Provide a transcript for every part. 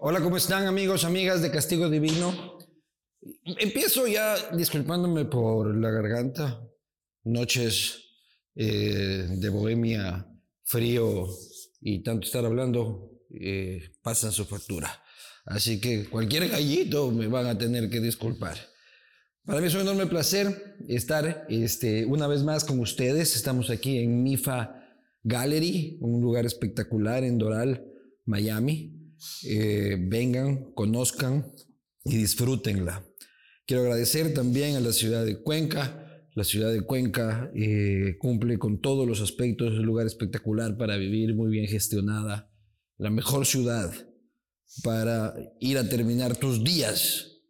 Hola, ¿cómo están amigos, amigas de Castigo Divino? Empiezo ya disculpándome por la garganta. Noches eh, de bohemia, frío y tanto estar hablando eh, pasan su factura. Así que cualquier gallito me van a tener que disculpar. Para mí es un enorme placer estar este, una vez más con ustedes. Estamos aquí en MIFA Gallery, un lugar espectacular en Doral, Miami. Eh, vengan, conozcan y disfrútenla. Quiero agradecer también a la ciudad de Cuenca. La ciudad de Cuenca eh, cumple con todos los aspectos, es un lugar espectacular para vivir, muy bien gestionada, la mejor ciudad para ir a terminar tus días.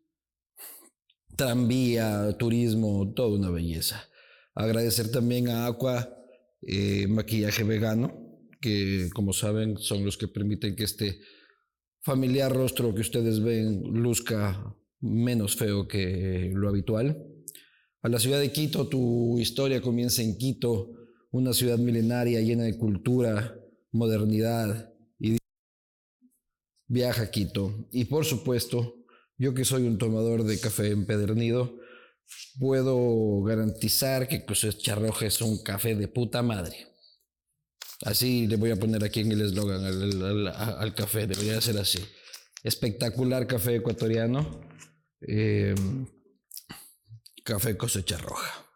Tranvía, turismo, toda una belleza. Agradecer también a Aqua eh, Maquillaje Vegano, que como saben son los que permiten que este familiar rostro que ustedes ven luzca menos feo que lo habitual. A la ciudad de Quito, tu historia comienza en Quito, una ciudad milenaria llena de cultura, modernidad y viaja a Quito. Y por supuesto, yo que soy un tomador de café empedernido, puedo garantizar que Cosecha Roja es un café de puta madre. Así le voy a poner aquí en el eslogan al, café, debería ser así. Espectacular café ecuatoriano, em, café cosecha roja.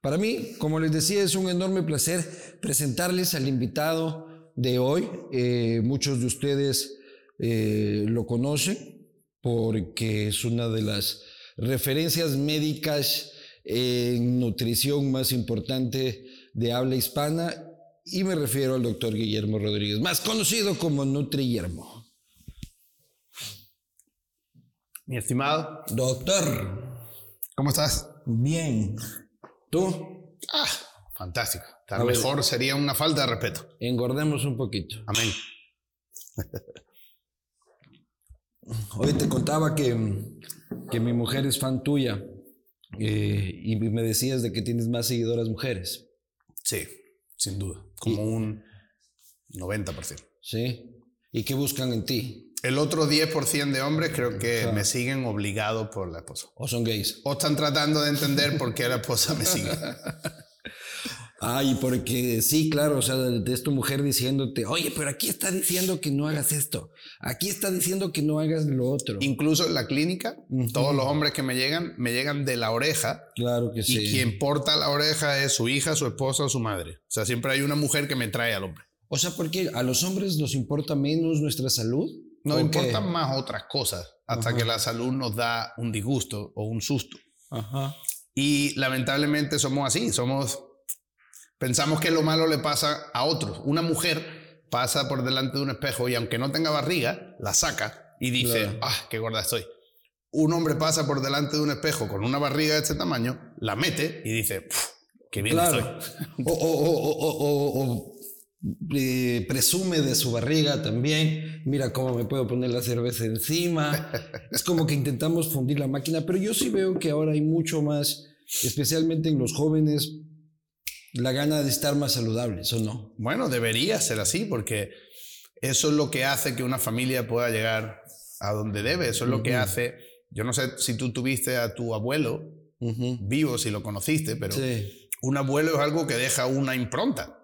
Para mí, como les decía, es un enorme placer presentarles al invitado de hoy. Eh, muchos de ustedes eh, lo conocen porque es una de las referencias médicas en nutrición más importante de habla hispana y me refiero al doctor Guillermo Rodríguez, más conocido como Nutri Guillermo. Mi estimado. Doctor. ¿Cómo estás? Bien. ¿Tú? Ah, fantástico. Tal mejor sería una falta de respeto. Engordemos un poquito. Amén. Hoy te contaba que, que mi mujer es fan tuya eh, y me decías de que tienes más seguidoras mujeres. Sí, sin duda. Como un 90%. Sí. ¿Y qué buscan en ti? El otro 10% de hombres creo que me siguen obligados por la esposa. ¿O son gays? O están tratando de entender por qué la esposa me sigue. Ay, porque sí, claro, o sea, es tu mujer diciéndote, oye, pero aquí está diciendo que no hagas esto, aquí está diciendo que no hagas lo otro. Incluso en la clínica, todos los hombres que me llegan, me llegan de la oreja. Claro que sí. Y quien porta la oreja es su hija, su esposa o su madre. O sea, siempre hay una mujer que me trae al hombre. O sea, porque a los hombres nos importa menos nuestra salud. Nos importan más otras cosas, hasta que la salud nos da un disgusto o un susto. Ajá. Y lamentablemente somos así, somos Pensamos que lo malo le pasa a otros. Una mujer pasa por delante de un espejo y aunque no tenga barriga, la saca y dice, ah, qué gorda estoy. Un hombre pasa por delante de un espejo con una barriga de este tamaño, la mete y dice, qué bien estoy. O, eh, presume de su barriga también, mira cómo me puedo poner la cerveza encima. es como que intentamos fundir la máquina, pero yo sí veo que ahora hay mucho más, especialmente en los jóvenes, la gana de estar más saludables, ¿o no? Bueno, debería ser así, porque eso es lo que hace que una familia pueda llegar a donde debe. Eso es lo que hace. Yo no sé si tú tuviste a tu abuelo vivo, si lo conociste, pero un abuelo es algo que deja una impronta.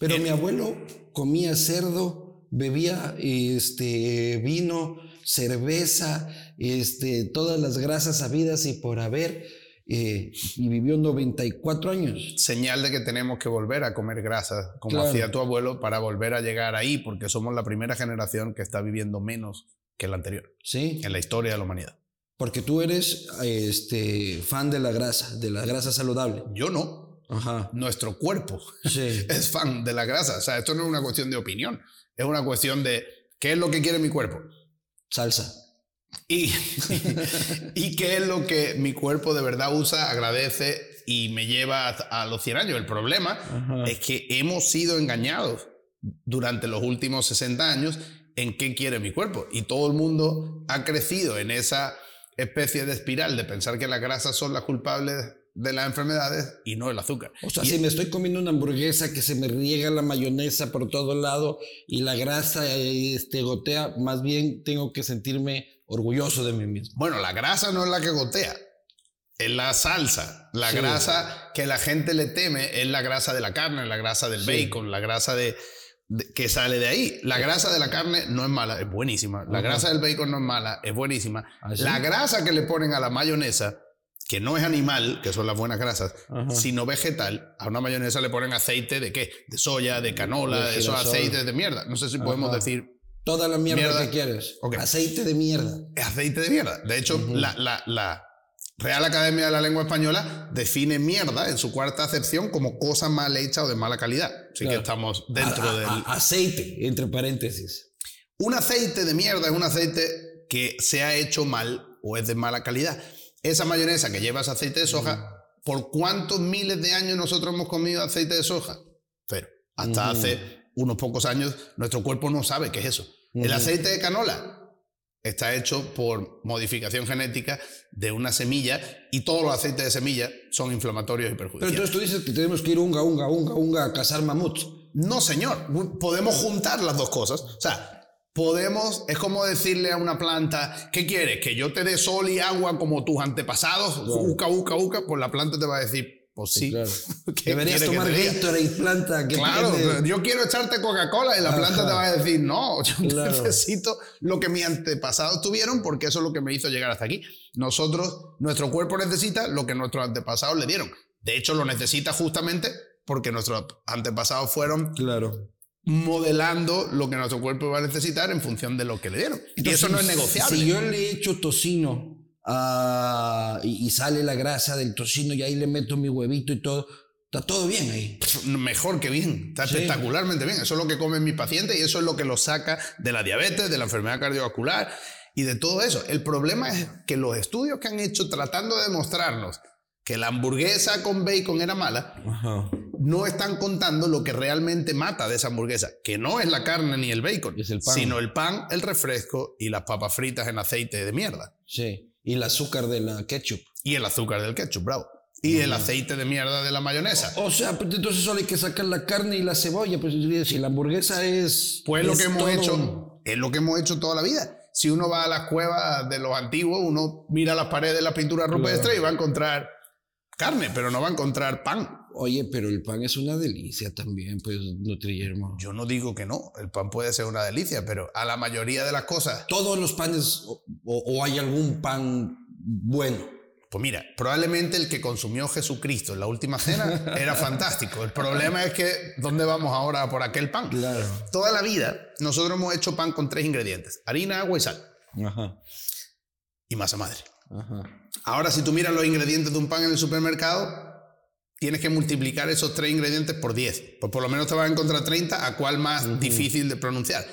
Pero mi abuelo comía cerdo, bebía este, vino, cerveza, este, todas las grasas habidas y por haber eh, y vivió 94 años. Señal de que tenemos que volver a comer grasa, como hacía tu abuelo, para volver a llegar ahí, porque somos la primera generación que está viviendo menos que la anterior. Sí. En la historia de la humanidad. Porque tú eres este, fan de la grasa, de la grasa saludable. Yo no. Ajá. Nuestro cuerpo es fan de la grasa. O sea, esto no es una cuestión de opinión, es una cuestión de qué es lo que quiere mi cuerpo. Salsa. Y, y qué es lo que mi cuerpo de verdad usa, agradece y me lleva a, los 100 años. El problema es que hemos sido engañados durante los últimos 60 años en qué quiere mi cuerpo. Y todo el mundo ha crecido en esa especie de espiral de pensar que las grasas son las culpables de las enfermedades y no el azúcar. O sea, si me estoy comiendo una hamburguesa que se me riega la mayonesa por todo lado y la grasa este, gotea, más bien tengo que sentirme orgulloso de mí mismo. Bueno, la grasa no es la que gotea, es la salsa. La grasa que la gente le teme es la grasa de la carne, la grasa del bacon, la grasa de, que sale de ahí. La grasa de la carne no es mala, es buenísima. La grasa del bacon no es mala, es buenísima. ¿Ah, la grasa que le ponen a la mayonesa que no es animal, que son las buenas grasas, sino vegetal, a una mayonesa le ponen aceite de qué? De soya, de canola, de esos aceites de mierda. No sé si podemos decir. Toda la mierda, que quieres. Aceite de mierda. Aceite de mierda. De hecho, la, la, la, Real Academia de la Lengua Española define mierda en su cuarta acepción como cosa mal hecha o de mala calidad. Así que estamos dentro del. aceite, entre paréntesis. Un aceite de mierda es un aceite que se ha hecho mal o es de mala calidad esa mayonesa que lleva aceite de soja, ¿por cuántos miles de años nosotros hemos comido aceite de soja? Pero hasta hace unos pocos años nuestro cuerpo no sabe qué es eso. El aceite de canola está hecho por modificación genética de una semilla y todos los aceites de semilla son inflamatorios y perjudiciales. Pero entonces tú dices que tenemos que ir unga, unga, unga, unga a cazar mamuts. No, señor. Podemos juntar las dos cosas. O sea, podemos, es como decirle a una planta, ¿qué quieres? ¿Que yo te dé sol y agua como tus antepasados? Uca, uca, uca, pues la planta te va a decir, pues sí. Claro. Deberías tomar Gatorade, planta. Que claro, yo quiero echarte Coca-Cola y la planta te va a decir, no, yo necesito lo que mis antepasados tuvieron porque eso es lo que me hizo llegar hasta aquí. Nosotros, nuestro cuerpo necesita lo que nuestros antepasados le dieron. De hecho, lo necesita justamente porque nuestros antepasados fueron claro modelando lo que nuestro cuerpo va a necesitar en función de lo que le dieron. y eso no es negociable. Si yo le echo tocino uh, y, y, sale la grasa del tocino y ahí le meto mi huevito y todo, está todo bien ahí. Mejor que bien, está espectacularmente bien. Eso es lo que comen mis pacientes y eso es lo que los saca de la diabetes, de la enfermedad cardiovascular y de todo eso. El problema es que los estudios que han hecho tratando de demostrarnos que la hamburguesa con bacon era mala, no están contando lo que realmente mata de esa hamburguesa, que no es la carne ni el bacon, sino el pan, el refresco y las papas fritas en aceite de mierda. Sí, y el azúcar de la ketchup. Y el azúcar del ketchup, bravo. Y el aceite de mierda de la mayonesa. O sea, pues, entonces solo hay que sacar la carne y la cebolla. Pues si la hamburguesa es. Pues lo que hemos hecho. Es lo que hemos hecho toda la vida. Si uno va a las cuevas de los antiguos, uno mira las paredes de la pintura rupestre y va a encontrar carne, pero no va a encontrar pan. Oye, pero el pan es una delicia también, pues, Nutriyermo. Yo no digo que no, el pan puede ser una delicia, pero a la mayoría de las cosas... ¿Todos los panes o, hay algún pan bueno? Pues mira, probablemente el que consumió Jesucristo en la última cena era fantástico. El problema es que, ¿dónde vamos ahora por aquel pan? Claro. Toda la vida nosotros hemos hecho pan con tres ingredientes, harina, agua y sal. Ajá. Y masa madre. Ahora, si tú miras los ingredientes de un pan en el supermercado, tienes que multiplicar esos tres ingredientes por 10. Pues por lo menos te vas a encontrar 30, a cuál más difícil de pronunciar.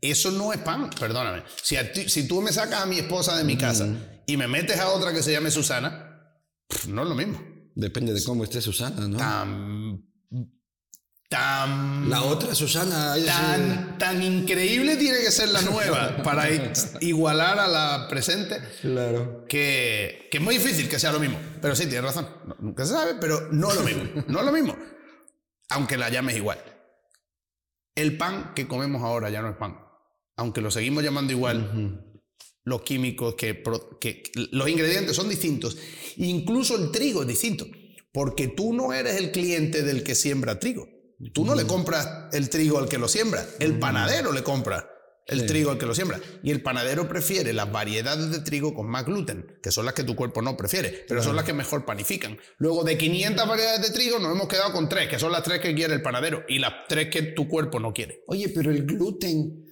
Eso no es pan, perdóname. Si, si tú me sacas a mi esposa de mi casa y me metes a otra que se llame Susana, no es lo mismo. Depende de cómo esté Susana, ¿no? La otra, Susana. Tan, tan increíble tiene que ser la nueva para igualar a la presente. Claro. Que, que, es muy difícil que sea lo mismo. Pero sí, tienes razón. nunca se sabe, pero no es lo mismo. No es lo mismo. Aunque la llames igual. El pan que comemos ahora ya no es pan. Aunque lo seguimos llamando igual. Los químicos que, que. Los ingredientes son distintos. Incluso el trigo es distinto. Porque tú no eres el cliente del que siembra trigo. Tú no le compras el trigo al que lo siembra, el panadero le compra el trigo al que lo siembra. Y el panadero prefiere las variedades de trigo con más gluten, que son las que tu cuerpo no prefiere, pero son las que mejor panifican. Luego de 500 variedades de trigo nos hemos quedado con tres, que son las tres que quiere el panadero y las tres que tu cuerpo no quiere. Oye, pero el gluten,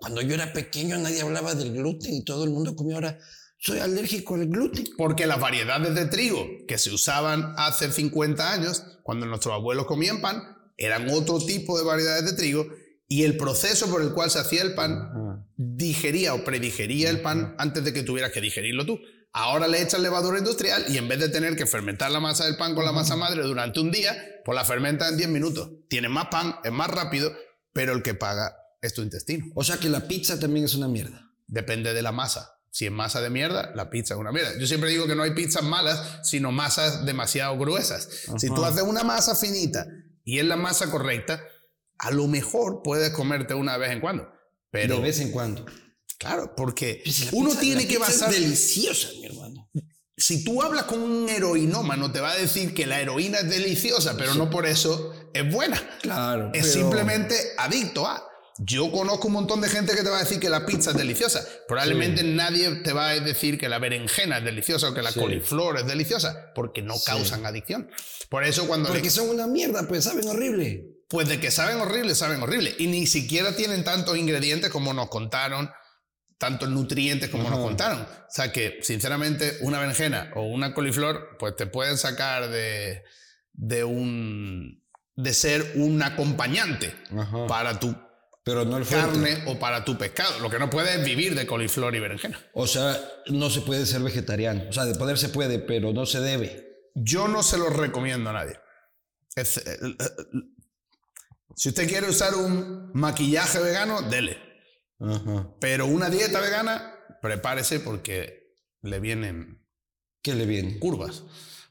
cuando yo era pequeño nadie hablaba del gluten y todo el mundo comía ahora soy alérgico al gluten. Porque las variedades de trigo que se usaban hace 50 años, cuando nuestros abuelos comían pan, eran otro tipo de variedades de trigo y el proceso por el cual se hacía el pan digería o predigería el pan antes de que tuvieras que digerirlo tú. Ahora le echas levadura industrial y en vez de tener que fermentar la masa del pan con la masa madre durante un día, pues la fermenta en 10 minutos. Tiene más pan, es más rápido, pero el que paga es tu intestino. O sea que la pizza también es una mierda. Depende de la masa. Si es masa de mierda, la pizza es una mierda. Yo siempre digo que no hay pizzas malas, sino masas demasiado gruesas. Si tú haces una masa finita y es la masa correcta, a lo mejor puedes comerte una vez en cuando. Pero, de vez en cuando. Claro, porque uno tiene que basar... Es deliciosa, mi hermano. Si tú hablas con un heroinómano, te va a decir que la heroína es deliciosa, pero no por eso es buena. Claro. Es simplemente adicto a. Yo conozco un montón de gente que te va a decir que la pizza es deliciosa. Probablemente nadie te va a decir que la berenjena es deliciosa o que la coliflor es deliciosa, porque no causan adicción. Por eso cuando... Porque son una mierda, pues saben horrible. Pues de que saben horrible, saben horrible. Y ni siquiera tienen tantos ingredientes como nos contaron, tantos nutrientes como nos contaron. O sea que, sinceramente, una berenjena o una coliflor, pues te pueden sacar de, de un... de ser un acompañante para tu pero no el carne o para tu pescado. Lo que no puede es vivir de coliflor y berenjena. O sea, no se puede ser vegetariano. O sea, de poder se puede, pero no se debe. Yo no se lo recomiendo a nadie. Eh, eh, si usted quiere usar un maquillaje vegano, dele. Pero una dieta vegana, prepárese porque le vienen. ¿Qué le vienen? Curvas.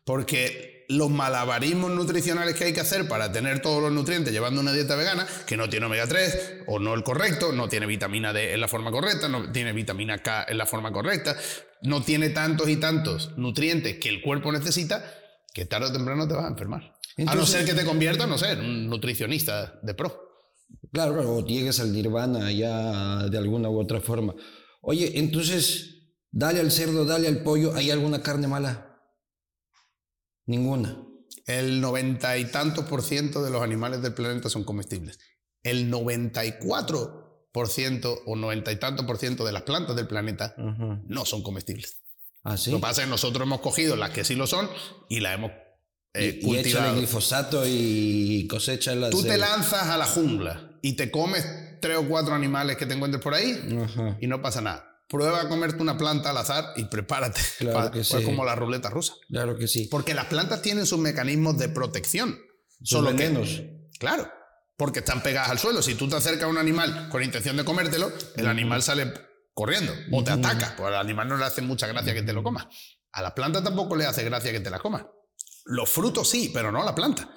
Porque los malabarismos nutricionales que hay que hacer para tener todos los nutrientes llevando una dieta vegana, que no tiene omega 3 o no el correcto, no tiene vitamina D en la forma correcta, no tiene vitamina K en la forma correcta, no tiene tantos y tantos nutrientes que el cuerpo necesita, que tarde o temprano te vas a enfermar. a no ser que te conviertas, no sé, en un nutricionista de pro. Claro, claro, o llegues al nirvana ya de alguna u otra forma. Oye, entonces, dale al cerdo, dale al pollo, ¿hay alguna carne mala? Ninguna. El noventa y tantos por ciento de los animales del planeta son comestibles. El 94 por ciento o noventa y tantos por ciento de las plantas del planeta no son comestibles. ¿Ah, sí? Lo que pasa es que nosotros hemos cogido las que sí lo son y las hemos eh, cultivado. Y glifosato y cosecha las. Tú te lanzas a la jungla y te comes tres o cuatro animales que te encuentres por ahí y no pasa nada prueba a comerte una planta al azar y prepárate. Claro que sí. como la ruleta rusa. Claro que sí. Porque las plantas tienen sus mecanismos de protección. Solo menos. Claro. Porque están pegadas al suelo. Si tú te acercas a un animal con intención de comértelo, el animal sale corriendo o te ataca. Pues al animal no le hace mucha gracia que te lo comas. A la planta tampoco le hace gracia que te la comas. Los frutos sí, pero no la planta.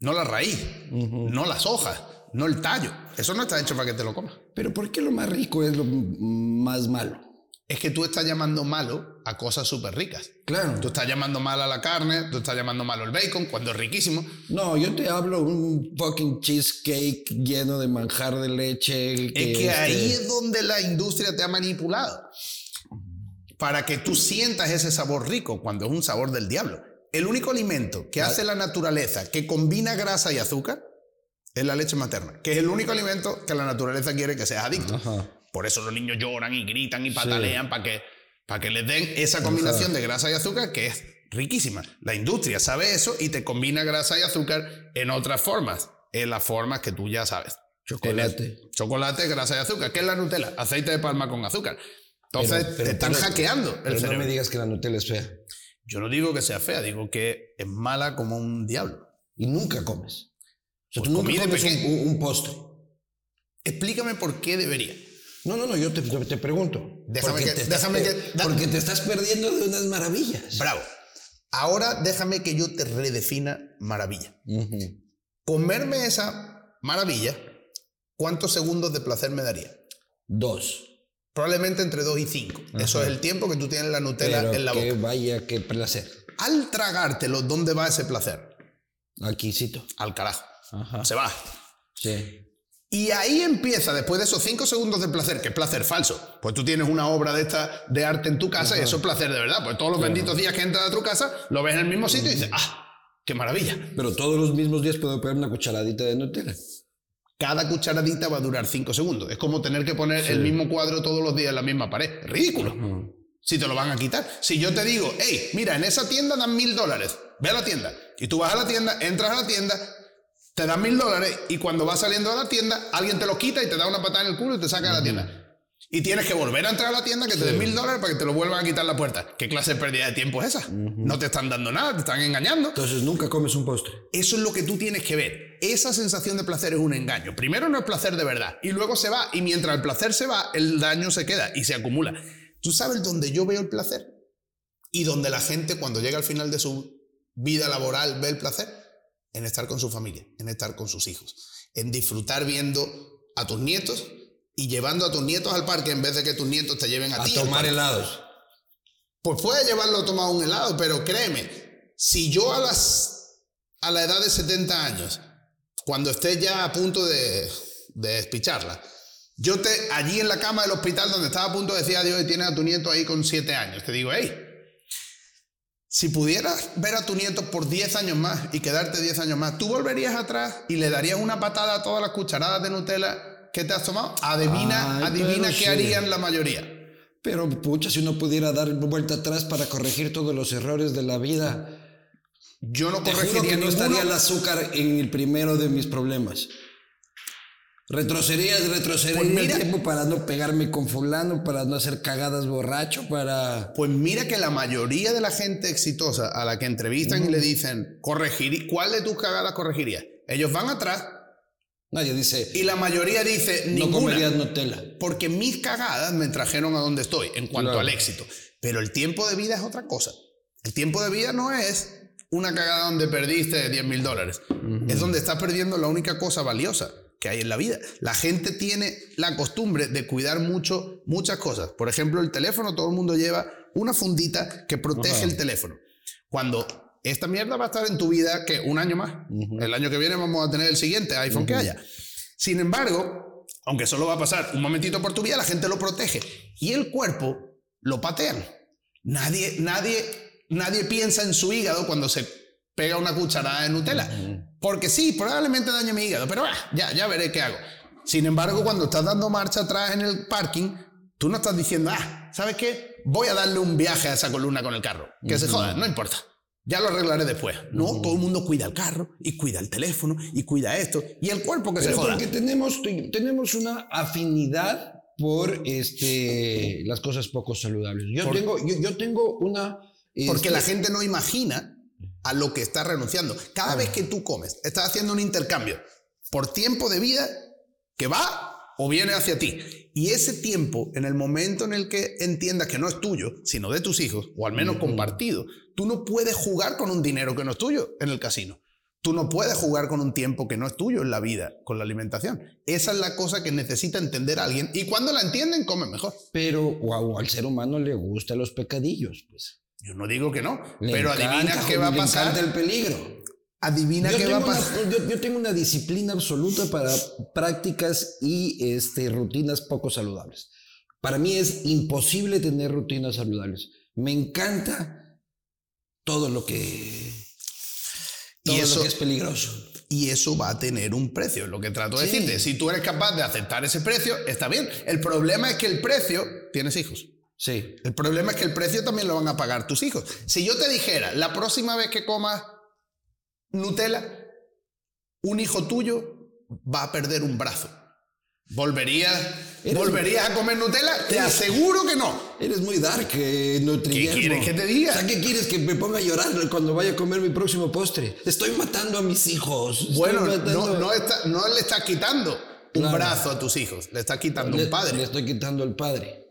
No la raíz, no las hojas no el tallo. Eso no está hecho para que te lo comas. Pero ¿por qué lo más rico es lo más malo? Es que tú estás llamando malo a cosas súper ricas. Claro. Tú estás llamando malo a la carne, tú estás llamando malo el bacon, cuando es riquísimo. No, yo te hablo un fucking cheesecake lleno de manjar de leche. Que es que ahí es donde la industria te ha manipulado. Para que tú sientas ese sabor rico cuando es un sabor del diablo. El único alimento que hace la naturaleza que combina grasa y azúcar es la leche materna, que es el único alimento que la naturaleza quiere que seas adicto. Por eso los niños lloran y gritan y patalean para que, para que les den esa combinación de grasa y azúcar que es riquísima. La industria sabe eso y te combina grasa y azúcar en otras formas, en las formas que tú ya sabes. Chocolate. Chocolate, grasa y azúcar. ¿Qué es la Nutella? Aceite de palma con azúcar. Entonces te están hackeando. El pero no me digas que la Nutella es fea. Yo no digo que sea fea, digo que es mala como un diablo. Y nunca comes. Sea, tú comes un, postre. Explícame por qué debería. No, no, no, yo te, te pregunto. Déjame que, te déjame que, porque te estás perdiendo de unas maravillas. Bravo. Ahora déjame que yo te redefina maravilla. Comerme esa maravilla, ¿cuántos segundos de placer me daría? Dos. Probablemente entre dos y cinco. Eso es el tiempo que tú tienes la Nutella en la boca. Que vaya, qué placer. Al tragártelo, ¿dónde va ese placer? Aquí, cito. Al carajo. Se va. Sí. Y ahí empieza, después de esos cinco segundos de placer, que es placer falso. Pues tú tienes una obra de esta de arte en tu casa y eso es placer de verdad. Pues todos los benditos días que entras a tu casa, lo ves en el mismo sitio y dices, ¡ah! ¡Qué maravilla! Pero todos los mismos días puedo poner una cucharadita de Nutella. Cada cucharadita va a durar cinco segundos. Es como tener que poner el mismo cuadro todos los días en la misma pared. ridículo. Si te lo van a quitar. Si yo te digo, hey, mira, en esa tienda dan mil dólares. Ve a la tienda. Y tú vas a la tienda, entras a la tienda, te dan mil dólares y cuando vas saliendo de la tienda, alguien te lo quita y te da una patada en el culo y te saca de la tienda. Y tienes que volver a entrar a la tienda que te den mil dólares para que te lo vuelvan a quitar la puerta. ¿Qué clase de pérdida de tiempo es esa? No te están dando nada, te están engañando. Entonces nunca comes un postre. Eso es lo que tú tienes que ver. Esa sensación de placer es un engaño. Primero no es placer de verdad y luego se va y mientras el placer se va, el daño se queda y se acumula. ¿Tú sabes dónde yo veo el placer? Y donde la gente cuando llega al final de su vida laboral ve el placer en estar con su familia, en estar con sus hijos, en disfrutar viendo a tus nietos y llevando a tus nietos al parque en vez de que tus nietos te lleven a, a ti. A tomar helados. Pues puede llevarlo a tomar un helado, pero créeme, si yo a, las, a la edad de 70 años, cuando esté ya a punto de, de despicharla, yo te, allí en la cama del hospital donde estaba a punto de decir adiós y tienes a tu nieto ahí con 7 años, te digo, hey, si pudieras ver a tu nieto por 10 años más y quedarte 10 años más, ¿tú volverías atrás y le darías una patada a todas las cucharadas de Nutella que te has tomado? Adivina, Ay, adivina qué sí. harían la mayoría. Pero pucha, si uno pudiera dar vuelta atrás para corregir todos los errores de la vida, Yo no corregiría que no estaría el azúcar en el primero de mis problemas. Retrocedería, retrocedería Pues el mira. tiempo para no pegarme con fulano, para no hacer cagadas borracho, para... Pues mira que la mayoría de la gente exitosa a la que entrevistan y le dicen, corregir, ¿cuál de tus cagadas corregirías? Ellos van atrás Nadie dice, y la mayoría dice, no ninguna. comerías Nutella. Porque mis cagadas me trajeron a donde estoy en cuanto Claro. al éxito. Pero el tiempo de vida es otra cosa. El tiempo de vida no es una cagada donde perdiste 10 mil dólares. Es donde estás perdiendo la única cosa valiosa que hay en la vida. La gente tiene la costumbre de cuidar mucho muchas cosas. Por ejemplo, el teléfono, todo el mundo lleva una fundita que protege Ajá. el teléfono. Cuando esta mierda va a estar en tu vida que un año más. El año que viene vamos a tener el siguiente iPhone que haya. Sin embargo, aunque solo va a pasar un momentito por tu vida, la gente lo protege. Y el cuerpo lo patean. Nadie, nadie, nadie piensa en su hígado cuando se pega una cucharada de Nutella. Porque sí, probablemente dañe mi hígado, pero ah, ya, ya veré qué hago. Sin embargo, cuando estás dando marcha atrás en el parking, tú no estás diciendo, ah, ¿sabes qué? Voy a darle un viaje a esa columna con el carro. Que se joda, no importa. Ya lo arreglaré después. No, todo el mundo cuida el carro y cuida el teléfono y cuida esto. Y el cuerpo que se Pero joda. porque tenemos, tenemos una afinidad por este, las cosas poco saludables. Yo, Por- tengo, yo, yo tengo una... Porque este, la gente no imagina a lo que está renunciando. Cada vez que tú comes, estás haciendo un intercambio por tiempo de vida que va o viene hacia ti. Y ese tiempo, en el momento en el que entiendas que no es tuyo, sino de tus hijos, o al menos compartido, tú no puedes jugar con un dinero que no es tuyo en el casino. Tú no puedes jugar con un tiempo que no es tuyo en la vida, con la alimentación. Esa es la cosa que necesita entender alguien. Y cuando la entienden, comen mejor. Pero wow, al ser humano le gustan los pecadillos, pues. Yo no digo que no, Le pero encanta, adivina qué va a pasar. el peligro. Adivina Yo qué va a pasar. una, yo- yo tengo una disciplina absoluta para prácticas y este, rutinas poco saludables. Para mí es imposible tener rutinas saludables. Me encanta todo lo que, todo Y lo que es peligroso. y eso va a tener un precio, lo que trato de Sí. decirte. Si tú eres capaz de aceptar ese precio, está bien. El problema es que el precio, tienes hijos. Sí. El problema es que el precio también lo van a pagar tus hijos. Si yo te dijera, la próxima vez que comas Nutella, un hijo tuyo va a perder un brazo. ¿Volverías, ¿volverías a comer Nutella? Te aseguro que no. Eres muy dark, eh. ¿Qué quieres que te diga? O sea, ¿qué quieres que me ponga a llorar cuando vaya a comer mi próximo postre? Estoy matando a mis hijos. Bueno, no, no, está- no le estás quitando un Claro. brazo a tus hijos, le estás quitando le, un padre. le estoy quitando al padre.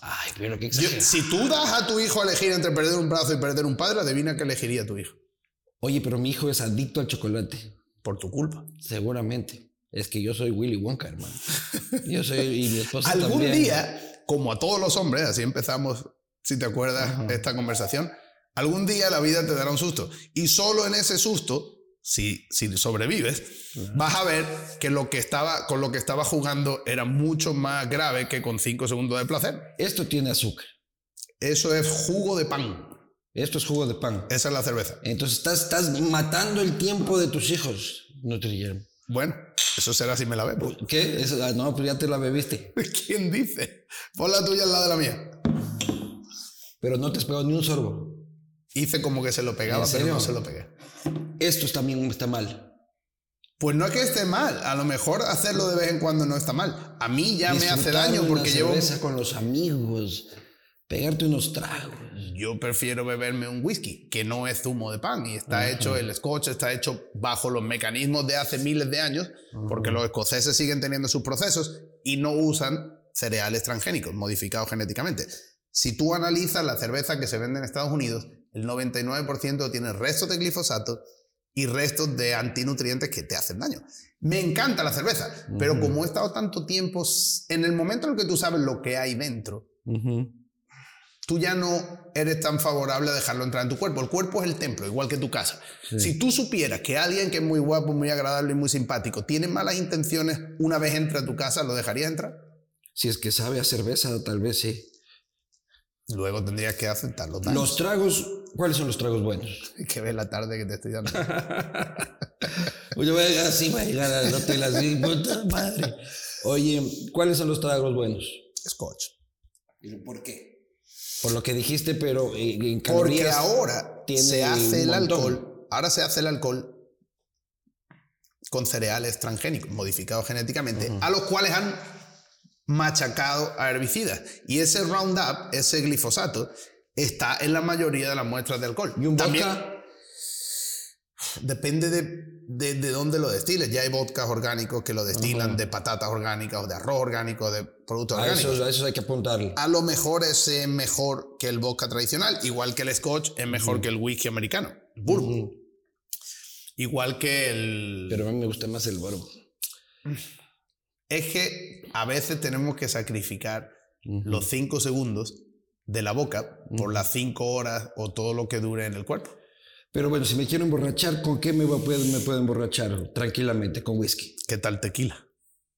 Ay, pero qué Yo- si tú das a tu hijo a elegir entre perder un brazo y perder un padre, adivina qué elegiría tu hijo. Oye, pero mi hijo es adicto al chocolate. Por tu culpa. Seguramente. Es que yo soy Willy Wonka, hermano. Yo soy y mi esposa Algún también. día, como a todos los hombres, así empezamos, si te acuerdas, Ajá. esta conversación, algún día la vida te dará un susto. Y solo en ese susto, si, si sobrevives, vas a ver que, lo que estaba, con lo que estaba jugando era mucho más grave que con cinco segundos de placer. Esto tiene azúcar. Eso es jugo de pan. Esto es jugo de pan. Esa es la cerveza. Entonces estás, estás matando el tiempo de tus hijos, Nutriguillermo. Bueno, eso será si me la bebo. ¿Qué? Eso- ah, no, pues ya te la bebiste. ¿Quién dice? Pon la tuya al lado de la mía. Pero no te has pegado ni un sorbo. Hice como que se lo pegaba, ¿En pero no se lo pegué. Esto también está mal. Pues no es que esté mal, a lo mejor hacerlo de vez en cuando no está mal. A mí ya me hace daño porque llevo... con los amigos, pegarte unos tragos. Yo prefiero beberme un whisky, que no es zumo de pan y está hecho, el scotch está hecho bajo los mecanismos de hace miles de años, porque los escoceses siguen teniendo sus procesos y no usan cereales transgénicos, modificados genéticamente. Si tú analizas la cerveza que se vende en Estados Unidos, el 99% tiene restos de glifosato y restos de antinutrientes que te hacen daño. Me encanta la cerveza, pero como he estado tanto tiempo, en el momento en el que tú sabes lo que hay dentro, tú ya no eres tan favorable a dejarlo entrar en tu cuerpo. El cuerpo es el templo, igual que tu casa. Si tú supieras que alguien que es muy guapo, muy agradable y muy simpático tiene malas intenciones una vez entra a tu casa, ¿lo dejarías entrar? Si es que sabe a cerveza, tal vez sí. Luego tendrías que aceptarlo. Los tragos, ¿cuáles son los tragos buenos? Que ver la tarde que te estoy dando. Oye, voy a llegar así, voy a llegar al hotel así, puta madre. Oye, ¿cuáles son los tragos buenos? Scotch. ¿Por qué? Por lo que dijiste, pero en calorías Porque ahora se hace el alcohol, ahora se hace el alcohol con cereales transgénicos, modificados genéticamente, a los cuales han machacado a herbicidas. Y ese Roundup, ese glifosato, está en la mayoría de las muestras de alcohol. ¿Y un También, Depende de, de, dónde lo destiles. Ya hay vodkas orgánicos que lo destilan de patatas orgánicas o de arroz orgánico, de productos orgánicos. a eso hay que apuntarle. A lo mejor es mejor que el vodka tradicional, igual que el scotch es mejor que el whisky americano, bourbon. Igual que el... Pero a mí me gusta más el bourbon. Es que a veces tenemos que sacrificar los cinco segundos de la boca por las cinco horas o todo lo que dure en el cuerpo. Pero bueno, si me quiero emborrachar, ¿con qué me, puedo, me puedo emborrachar? Tranquilamente, con whisky. ¿Qué tal tequila?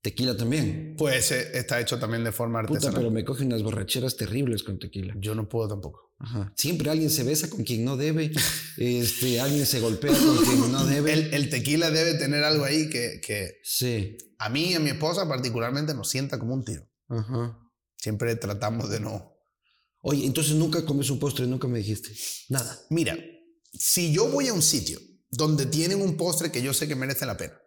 Tequila también. Pues está hecho también de forma artesanal. Puta, pero me cogen unas borracheras terribles con tequila. Yo no puedo tampoco. Ajá. Siempre alguien se besa con quien no debe. este, alguien se golpea con quien no debe. El, tequila debe tener algo ahí que, que, Sí. A mí y a mi esposa particularmente nos sienta como un tiro. Ajá. Siempre tratamos de no. Oye, entonces nunca comes un postre, nunca me dijiste. Nada. Mira, si yo voy a un sitio donde tienen un postre que yo sé que merece la pena,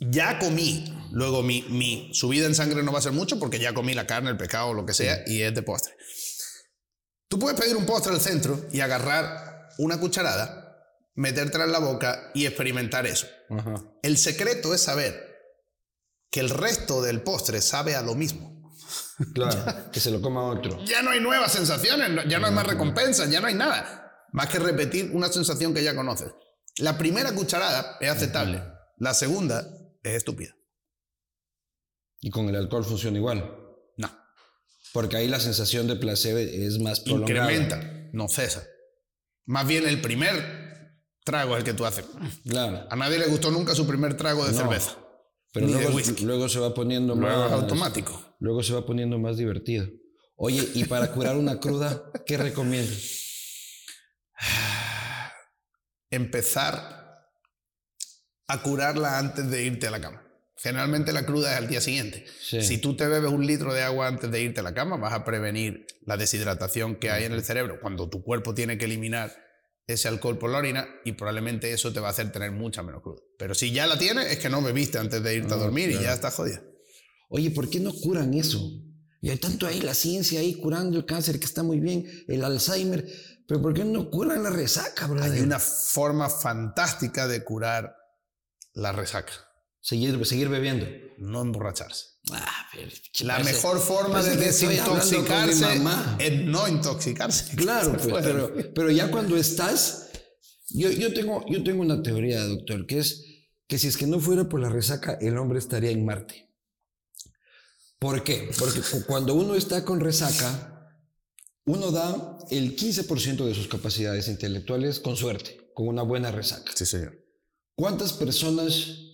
ya comí, luego mi, mi subida en sangre no va a ser mucho porque ya comí la carne, el pescado, lo que sea, y es de postre. Tú puedes pedir un postre al centro y agarrar una cucharada, metértela en la boca y experimentar eso. El secreto es saber que el resto del postre sabe a lo mismo. Claro, que se lo coma otro. Ya no hay nuevas sensaciones, ya no hay más recompensas, ya no hay nada más que repetir una sensación que ya conoces. La primera cucharada es aceptable, la segunda es estúpida. ¿Y con el alcohol funciona igual? No. Porque ahí la sensación de placer es más prolongada. Incrementa, no cesa. Más bien el primer trago es el que tú haces. Claro. A nadie le gustó nunca su primer trago de cerveza. Pero luego, luego, se va poniendo luego más... automático. Luego se va poniendo más divertido. Oye, y para curar una cruda, ¿qué recomiendas? empezar a curarla antes de irte a la cama. Generalmente la cruda es al día siguiente. Si tú te bebes un litro de agua antes de irte a la cama, vas a prevenir la deshidratación que hay en el cerebro cuando tu cuerpo tiene que eliminar ese alcohol por la orina y probablemente eso te va a hacer tener mucha menos cruda. Pero si ya la tienes, es que no bebiste antes de irte a ah, dormir y ya estás jodida. Oye, ¿por qué no curan eso? Y hay tanto ahí la ciencia ahí curando el cáncer que está muy bien, el Alzheimer. Pero ¿por qué no curan la resaca, brother? Hay una forma fantástica de curar la resaca. Seguir, seguir bebiendo. No emborracharse. Ah, la mejor forma de desintoxicarse es no intoxicarse. Claro, pues, pero, pero, ya cuando estás... Yo, yo, tengo, yo tengo una teoría, doctor, que es que si es que no fuera por la resaca, el hombre estaría en Marte. ¿Por qué? Porque cuando uno está con resaca, uno da el 15% de sus capacidades intelectuales con suerte, con una buena resaca. Sí, señor. ¿Cuántas personas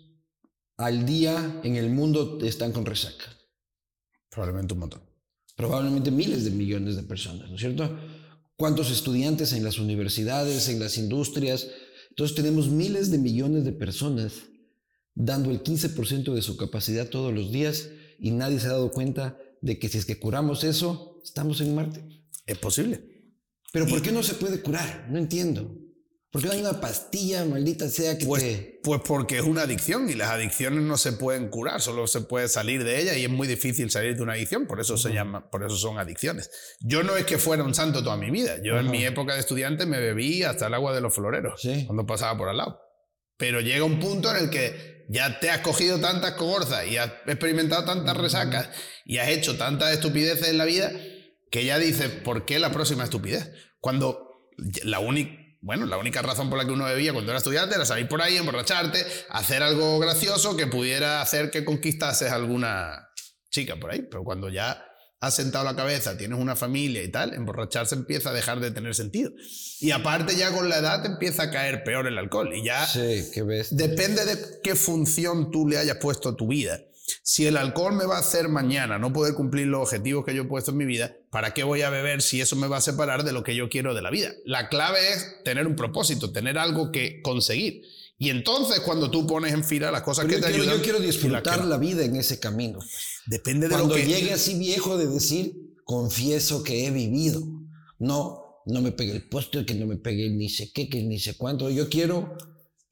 al día en el mundo están con resaca? Probablemente un montón. Probablemente miles de millones de personas, ¿no es cierto? ¿Cuántos estudiantes en las universidades, en las industrias? Entonces tenemos miles de millones de personas dando el 15% de su capacidad todos los días y nadie se ha dado cuenta de que si es que curamos eso, estamos en Marte. Es posible. Pero ¿por qué no se puede curar? No entiendo. ¿Por qué no hay una pastilla, maldita sea, que pues, te... Pues porque es una adicción y las adicciones no se pueden curar, solo se puede salir de ella y es muy difícil salir de una adicción, por eso se llama, por eso son adicciones. Yo no es que fuera un santo toda mi vida, yo en mi época de estudiante me bebí hasta el agua de los floreros cuando pasaba por al lado. Pero llega un punto en el que ya te has cogido tantas cogorzas y has experimentado tantas resacas y has hecho tantas estupideces en la vida que ya dice, ¿por qué la próxima estupidez? Cuando la única, bueno, la única razón por la que uno bebía cuando era estudiante era salir por ahí, emborracharte, hacer algo gracioso que pudiera hacer que conquistases alguna chica por ahí. Pero cuando ya has sentado la cabeza, tienes una familia y tal, emborracharse empieza a dejar de tener sentido. Y aparte ya con la edad empieza a caer peor el alcohol. Y ya sí, qué ves. depende de qué función tú le hayas puesto a tu vida. Si el alcohol me va a hacer mañana no poder cumplir los objetivos que yo he puesto en mi vida, ¿para qué voy a beber si eso me va a separar de lo que yo quiero de la vida? La clave es tener un propósito, tener algo que conseguir. Y entonces cuando tú pones en fila las cosas que te ayudan... Yo quiero disfrutar la, vida en ese camino. Depende de cuando lo que... llegue así viejo de decir, confieso que he vivido. No, no me pegué el postre, que no me pegué ni sé qué, que ni sé cuánto. Yo quiero...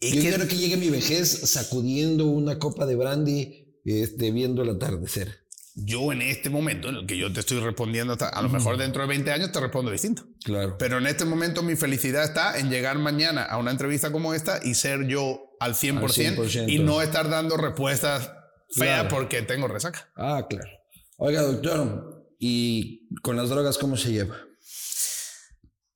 yo quiero que llegue mi vejez sacudiendo una copa de brandy este, viendo el atardecer. Yo en este momento en el que yo te estoy respondiendo, a lo mejor dentro de 20 años te respondo distinto. Claro. Pero en este momento mi felicidad está en llegar mañana a una entrevista como esta y ser yo al 100%, y no estar dando respuestas feas porque tengo resaca. Ah, claro. Oiga, doctor, ¿y con las drogas cómo se lleva?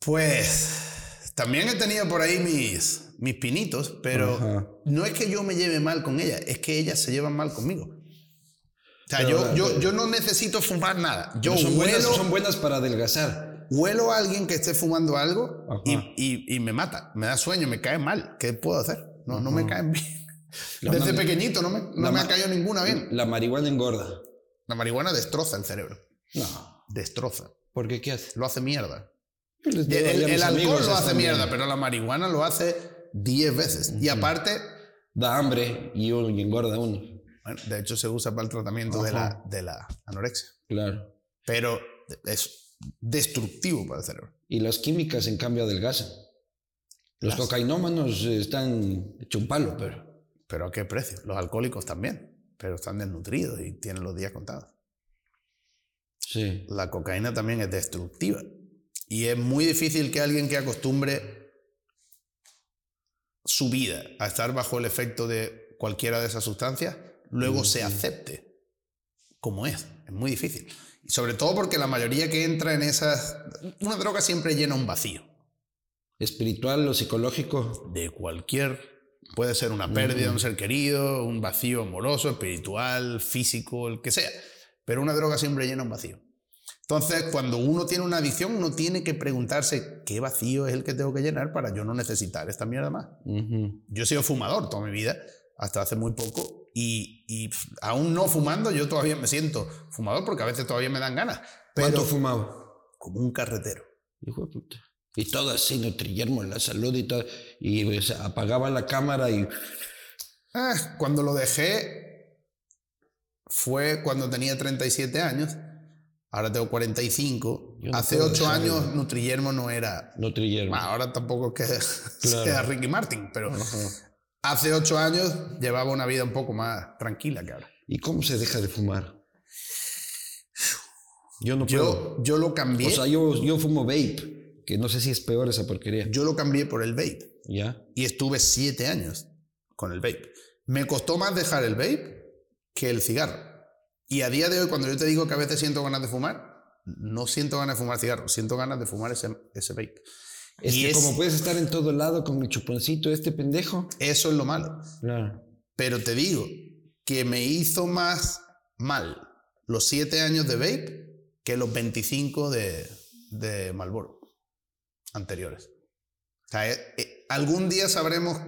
Pues también he tenido por ahí mis, mis pinitos, pero no es que yo me lleve mal con ella, es que ellas se llevan mal conmigo. O sea, yo, yo, yo, no necesito fumar nada. Yo son, buenas, son buenas para adelgazar. Huelo a alguien que esté fumando algo y, y, y, me mata, me da sueño, me cae mal. ¿Qué puedo hacer? No, no me caen bien. Desde pequeñito no me, no me ha caído ninguna bien. La marihuana engorda. La marihuana destroza el cerebro. No. Destroza. ¿Por qué qué hace? Lo hace mierda. El, el alcohol lo hace mierda, pero la marihuana lo hace 10 veces. Y aparte... Da hambre y, engorda uno. Bueno, de hecho se usa para el tratamiento de la, de la anorexia. Claro. Pero es destructivo para el cerebro. Y las químicas, en cambio, adelgazan. Los cocainómanos están hecho un palo, pero... ¿Pero a qué precio? Los alcohólicos también, pero están desnutridos y tienen los días contados. Sí. La cocaína también es destructiva. Y es muy difícil que alguien que acostumbre su vida a estar bajo el efecto de cualquiera de esas sustancias, luego se acepte como es. Es muy difícil. Y sobre todo porque la mayoría que entra en esas... Una droga siempre llena un vacío. Espiritual o psicológico. De cualquier... Puede ser una pérdida de un ser querido, un vacío amoroso, espiritual, físico, el que sea. Pero una droga siempre llena un vacío. Entonces, cuando uno tiene una adicción, uno tiene que preguntarse qué vacío es el que tengo que llenar para yo no necesitar esta mierda más. Yo he sido fumador toda mi vida, hasta hace muy poco, y, aún no fumando, yo todavía me siento fumador porque a veces todavía me dan ganas. ¿Cuánto fumaba? Como un carretero. Hijo de puta. Y todo así, Nutriyermo, la salud y todo. Y apagaba la cámara y... Ah, cuando lo dejé fue cuando tenía 37 años Ahora tengo 45. Hace 8 años Nutriyermo no era... Nutriyermo. ahora tampoco que sea Ricky Martin, pero hace 8 años llevaba una vida un poco más tranquila que ahora. ¿Y cómo se deja de fumar? Yo no puedo. Yo, yo lo cambié. O sea, yo, yo fumo vape, que no sé si es peor esa porquería. Yo lo cambié por el vape. ¿Ya? Y estuve 7 años con el vape. Me costó más dejar el vape que el cigarro. Y a día de hoy, cuando yo te digo que a veces siento ganas de fumar, no siento ganas de fumar cigarro, siento ganas de fumar ese, ese vape. Es y que como puedes estar en todo lado con mi chuponcito, este pendejo. Eso es lo malo. Claro. Pero te digo que me hizo más mal los siete años de vape que los 25 de, de Marlboro anteriores. O sea, eh, eh, algún día sabremos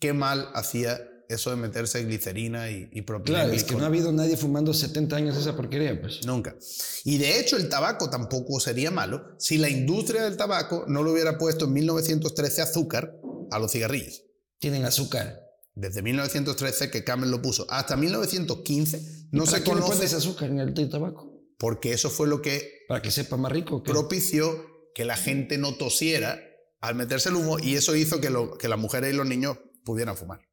qué mal hacía eso de meterse glicerina y, y Claro, es que no ha habido nadie fumando 70 años esa porquería, pues. Nunca. Y de hecho el tabaco tampoco sería malo si la industria del tabaco no le hubiera puesto en 1913 azúcar a los cigarrillos. Tienen azúcar. Desde 1913 que Camel lo puso hasta 1915 no se qué conoce azúcar en el tabaco. Porque eso fue lo que para que sepa más rico. Propició que la gente no tosiera al meterse el humo y eso hizo que, lo, que las mujeres y los niños pudieran fumar.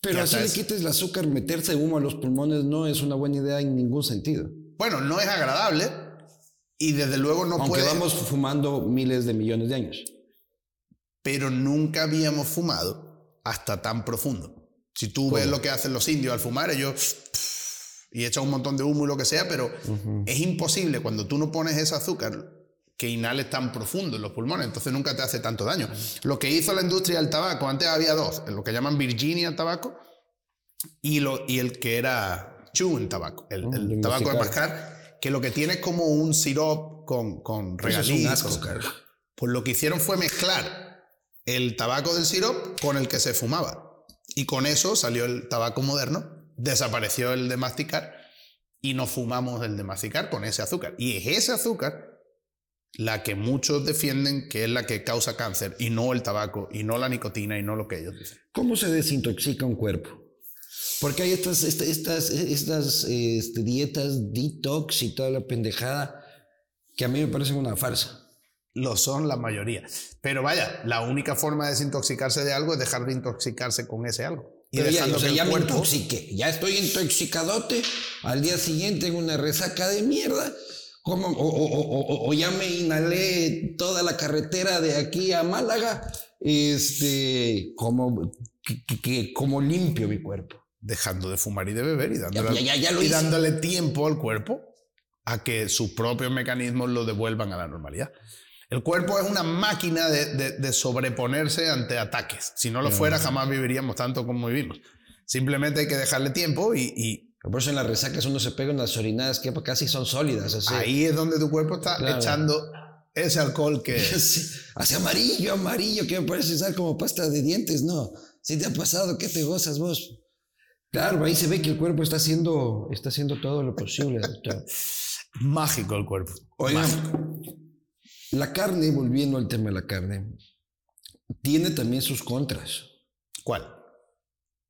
Pero así le quites el azúcar, meterse humo a los pulmones no es una buena idea en ningún sentido. Bueno, no es agradable y desde luego no Aunque puede... vamos fumando miles de millones de años. Pero nunca habíamos fumado hasta tan profundo. Si tú ves lo que hacen los indios al fumar, ellos... y echas un montón de humo y lo que sea, pero es imposible cuando tú no pones ese azúcar que inhales tan profundo en los pulmones, entonces nunca te hace tanto daño. Lo que hizo la industria del tabaco, antes había dos, lo que llaman Virginia tabaco y, lo, y el que era chewing tabaco, el, mm, tabaco de mascar, que lo que tiene es como un sirop con, con regalitos. Pues lo que hicieron fue mezclar el tabaco del sirop con el que se fumaba. Y con eso salió el tabaco moderno, desapareció el de masticar y no fumamos el de masticar con ese azúcar. Y es ese azúcar la que muchos defienden que es la que causa cáncer y no el tabaco y no la nicotina y no lo que ellos dicen. ¿Cómo se desintoxica un cuerpo? Porque hay estas, estas, estas, este, dietas detox y toda la pendejada que a mí me parecen una farsa. Lo son la mayoría. Pero vaya, la única forma de desintoxicarse de algo es dejar de intoxicarse con ese algo. Y Pero ya, ya me intoxiqué, ya estoy intoxicadote, al día siguiente en una resaca de mierda o, ya me inhalé toda la carretera de aquí a Málaga, este, como, que, como limpio mi cuerpo. Dejando de fumar y de beber y dándole, y dándole tiempo al cuerpo a que sus propios mecanismos lo devuelvan a la normalidad. El cuerpo es una máquina de, sobreponerse ante ataques. Si no lo fuera, jamás viviríamos tanto como vivimos. Simplemente hay que dejarle tiempo y por eso en las resacas uno se pega unas orinadas que casi son sólidas. Ahí es donde tu cuerpo está echando ese alcohol que... hace amarillo, amarillo, que me parece usar como pasta de dientes, ¿no? Si te ha pasado, ¿qué te gozas vos? Claro, ahí se ve que el cuerpo está haciendo, está haciendo todo lo posible, Mágico el cuerpo. Oigan, la carne, volviendo al tema de la carne, tiene también sus contras. ¿Cuál?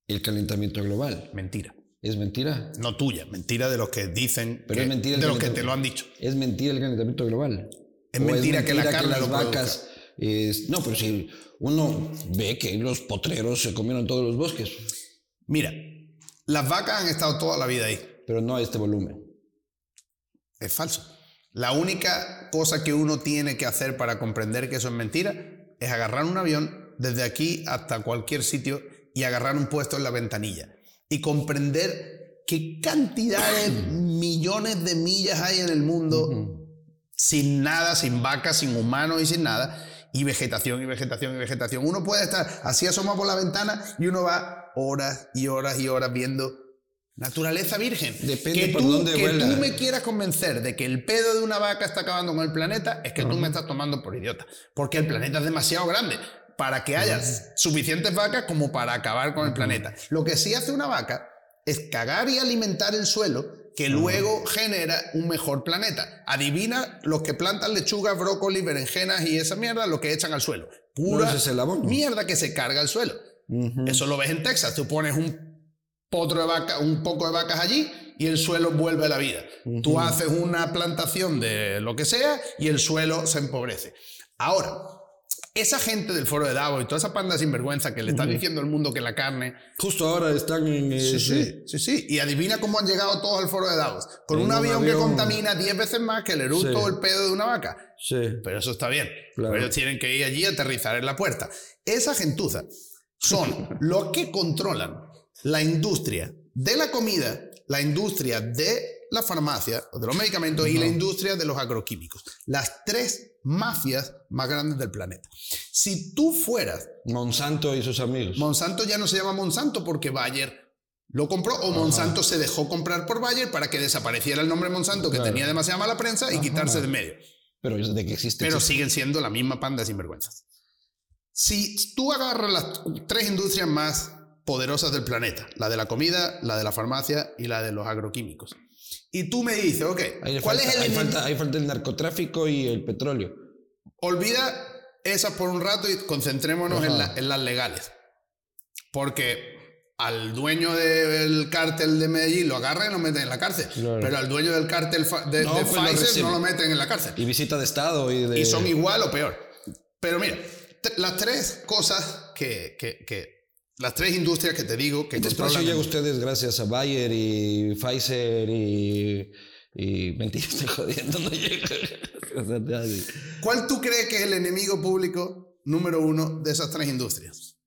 El calentamiento global. Mentira. ¿Es mentira? No tuya, mentira de los que dicen, Pero es mentira de los que te lo han dicho. Es mentira el calentamiento global. Es, mentira, que la carne las vacas... no, pero si uno ve que los potreros se comieron todos los bosques. Mira, las vacas han estado toda la vida ahí. Pero no a este volumen. Es falso. La única cosa que uno tiene que hacer para comprender que eso es mentira es agarrar un avión desde aquí hasta cualquier sitio y agarrar un puesto en la ventanilla y comprender qué cantidad de millones de millas hay en el mundo sin nada, sin vacas, sin humanos y sin nada, y vegetación y vegetación y vegetación. Uno puede estar así asomado por la ventana y uno va horas y horas y horas viendo naturaleza virgen. Depende por dónde Que tú me quieras convencer de que el pedo de una vaca está acabando con el planeta, es que tú me estás tomando por idiota. Porque el planeta es demasiado grande para que haya suficientes vacas como para acabar con el planeta. Lo que sí hace una vaca es cagar y alimentar el suelo que luego genera un mejor planeta. Adivina los que plantan lechuga, brócoli, berenjenas y esa mierda, lo que echan al suelo. Pura mierda que se carga al suelo. Eso lo ves en Texas. Tú pones un potro de vaca, un poco de vacas allí y el suelo vuelve a la vida. Tú haces una plantación de lo que sea y el suelo se empobrece. Ahora, esa gente del foro de Davos y toda esa panda sinvergüenza que le está diciendo al mundo que la carne. Justo ahora están en. sí, sí, sí, sí. Y adivina cómo han llegado todos al foro de Davos. Con un, avión, que contamina 10 veces más que el eructo o el pedo de una vaca. Sí. Pero eso está bien. ellos tienen que ir allí a aterrizar en la puerta. Esa gentuza son los que controlan la industria de la comida, la industria de la farmacia o de los medicamentos y la industria de los agroquímicos. Las tres mafias más grandes del planeta. Si tú fueras... Monsanto y sus amigos. Monsanto ya no se llama Monsanto porque Bayer lo compró o Monsanto se dejó comprar por Bayer para que desapareciera el nombre Monsanto que tenía demasiada mala prensa y quitarse de medio. Pero de que existe. Pero siguen siendo la misma panda de sinvergüenzas. Si tú agarras las tres industrias más poderosas del planeta, la de la comida, la de la farmacia y la de los agroquímicos, y tú me dices, ok, ¿cuál es el hay falta, hay falta el narcotráfico y el petróleo. Olvida esas por un rato y concentrémonos en, en, las legales. Porque al dueño del cártel de Medellín lo agarran y lo meten en la cárcel. Pero al dueño del cártel de, no, pues Pfizer no lo meten en la cárcel. Y visita de Estado y de... Y son igual o peor. Pero mira, las tres cosas que, que, que las tres industrias que te digo que este espacio llega a ustedes gracias a Bayer y Pfizer y, y mentira, estoy jodiendo, no llega. ¿Cuál tú crees que es el enemigo público número uno de esas tres industrias?